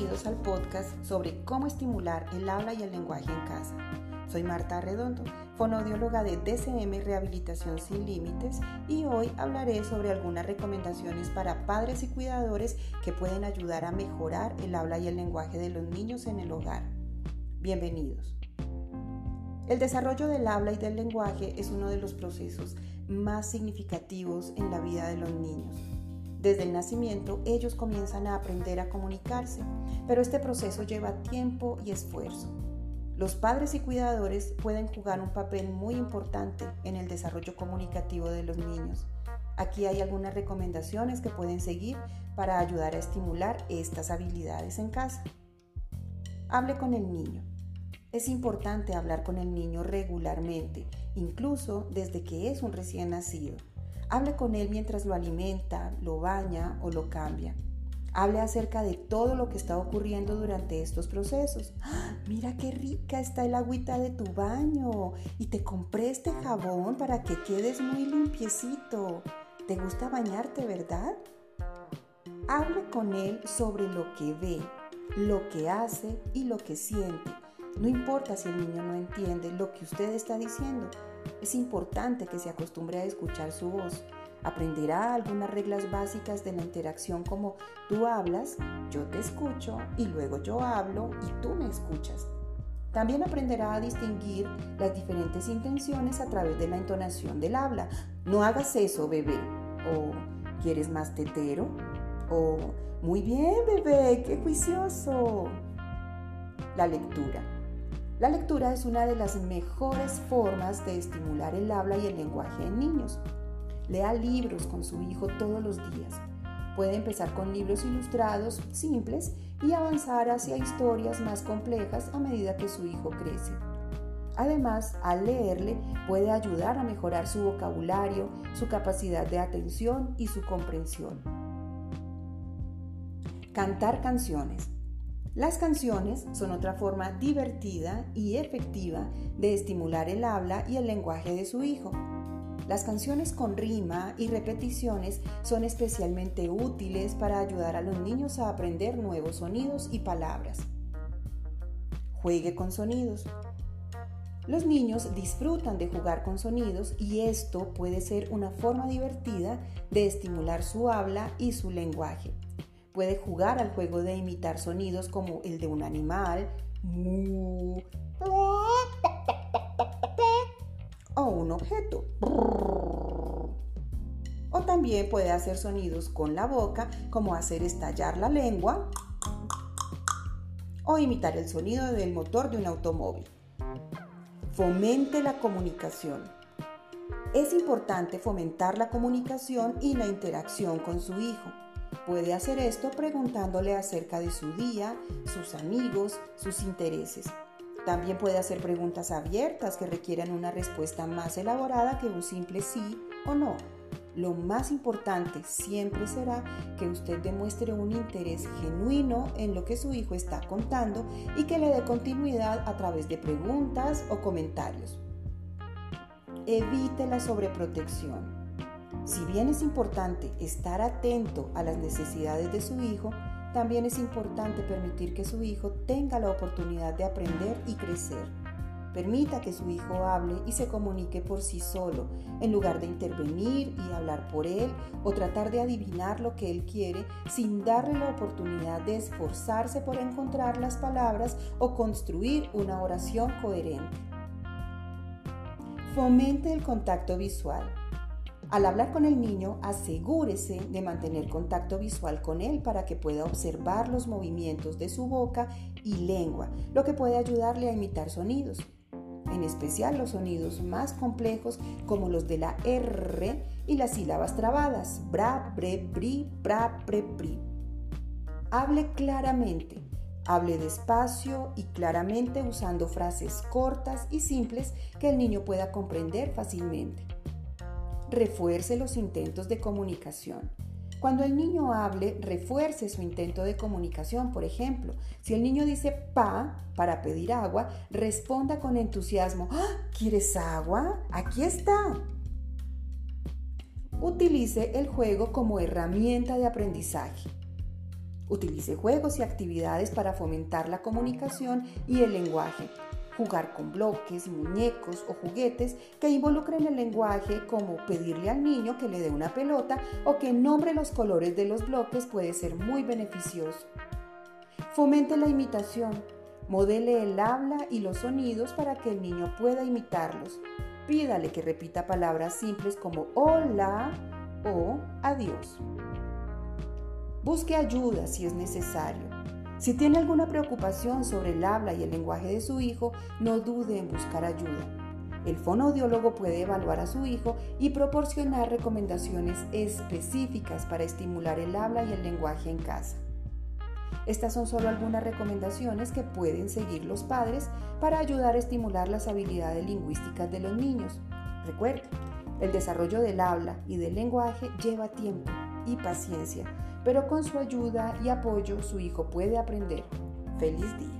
Bienvenidos al podcast sobre cómo estimular el habla y el lenguaje en casa. Soy Marta Redondo, fonodióloga de DCM Rehabilitación Sin Límites y hoy hablaré sobre algunas recomendaciones para padres y cuidadores que pueden ayudar a mejorar el habla y el lenguaje de los niños en el hogar. Bienvenidos. El desarrollo del habla y del lenguaje es uno de los procesos más significativos en la vida de los niños. Desde el nacimiento ellos comienzan a aprender a comunicarse, pero este proceso lleva tiempo y esfuerzo. Los padres y cuidadores pueden jugar un papel muy importante en el desarrollo comunicativo de los niños. Aquí hay algunas recomendaciones que pueden seguir para ayudar a estimular estas habilidades en casa. Hable con el niño. Es importante hablar con el niño regularmente, incluso desde que es un recién nacido. Hable con él mientras lo alimenta, lo baña o lo cambia. Hable acerca de todo lo que está ocurriendo durante estos procesos. ¡Ah! Mira qué rica está el agüita de tu baño y te compré este jabón para que quedes muy limpiecito. ¿Te gusta bañarte, verdad? Hable con él sobre lo que ve, lo que hace y lo que siente. No importa si el niño no entiende lo que usted está diciendo, es importante que se acostumbre a escuchar su voz. Aprenderá algunas reglas básicas de la interacción como tú hablas, yo te escucho y luego yo hablo y tú me escuchas. También aprenderá a distinguir las diferentes intenciones a través de la entonación del habla. No hagas eso, bebé. O ¿quieres más tetero? O muy bien, bebé, qué juicioso. La lectura. La lectura es una de las mejores formas de estimular el habla y el lenguaje en niños. Lea libros con su hijo todos los días. Puede empezar con libros ilustrados simples y avanzar hacia historias más complejas a medida que su hijo crece. Además, al leerle puede ayudar a mejorar su vocabulario, su capacidad de atención y su comprensión. Cantar canciones. Las canciones son otra forma divertida y efectiva de estimular el habla y el lenguaje de su hijo. Las canciones con rima y repeticiones son especialmente útiles para ayudar a los niños a aprender nuevos sonidos y palabras. Juegue con sonidos. Los niños disfrutan de jugar con sonidos y esto puede ser una forma divertida de estimular su habla y su lenguaje. Puede jugar al juego de imitar sonidos como el de un animal, o un objeto. O también puede hacer sonidos con la boca, como hacer estallar la lengua o imitar el sonido del motor de un automóvil. Fomente la comunicación. Es importante fomentar la comunicación y la interacción con su hijo. Puede hacer esto preguntándole acerca de su día, sus amigos, sus intereses. También puede hacer preguntas abiertas que requieran una respuesta más elaborada que un simple sí o no. Lo más importante siempre será que usted demuestre un interés genuino en lo que su hijo está contando y que le dé continuidad a través de preguntas o comentarios. Evite la sobreprotección. Si bien es importante estar atento a las necesidades de su hijo, también es importante permitir que su hijo tenga la oportunidad de aprender y crecer. Permita que su hijo hable y se comunique por sí solo, en lugar de intervenir y hablar por él o tratar de adivinar lo que él quiere sin darle la oportunidad de esforzarse por encontrar las palabras o construir una oración coherente. Fomente el contacto visual. Al hablar con el niño, asegúrese de mantener contacto visual con él para que pueda observar los movimientos de su boca y lengua, lo que puede ayudarle a imitar sonidos, en especial los sonidos más complejos como los de la R y las sílabas trabadas, bra, bre, bri, bra, bre, bri. Hable claramente. Hable despacio y claramente usando frases cortas y simples que el niño pueda comprender fácilmente refuerce los intentos de comunicación. Cuando el niño hable, refuerce su intento de comunicación. Por ejemplo, si el niño dice pa para pedir agua, responda con entusiasmo, ¡Ah! ¿quieres agua? Aquí está. Utilice el juego como herramienta de aprendizaje. Utilice juegos y actividades para fomentar la comunicación y el lenguaje. Jugar con bloques, muñecos o juguetes que involucren el lenguaje como pedirle al niño que le dé una pelota o que nombre los colores de los bloques puede ser muy beneficioso. Fomente la imitación. Modele el habla y los sonidos para que el niño pueda imitarlos. Pídale que repita palabras simples como hola o adiós. Busque ayuda si es necesario. Si tiene alguna preocupación sobre el habla y el lenguaje de su hijo, no dude en buscar ayuda. El fonoaudiólogo puede evaluar a su hijo y proporcionar recomendaciones específicas para estimular el habla y el lenguaje en casa. Estas son solo algunas recomendaciones que pueden seguir los padres para ayudar a estimular las habilidades lingüísticas de los niños. Recuerde, el desarrollo del habla y del lenguaje lleva tiempo y paciencia pero con su ayuda y apoyo su hijo puede aprender. Feliz día.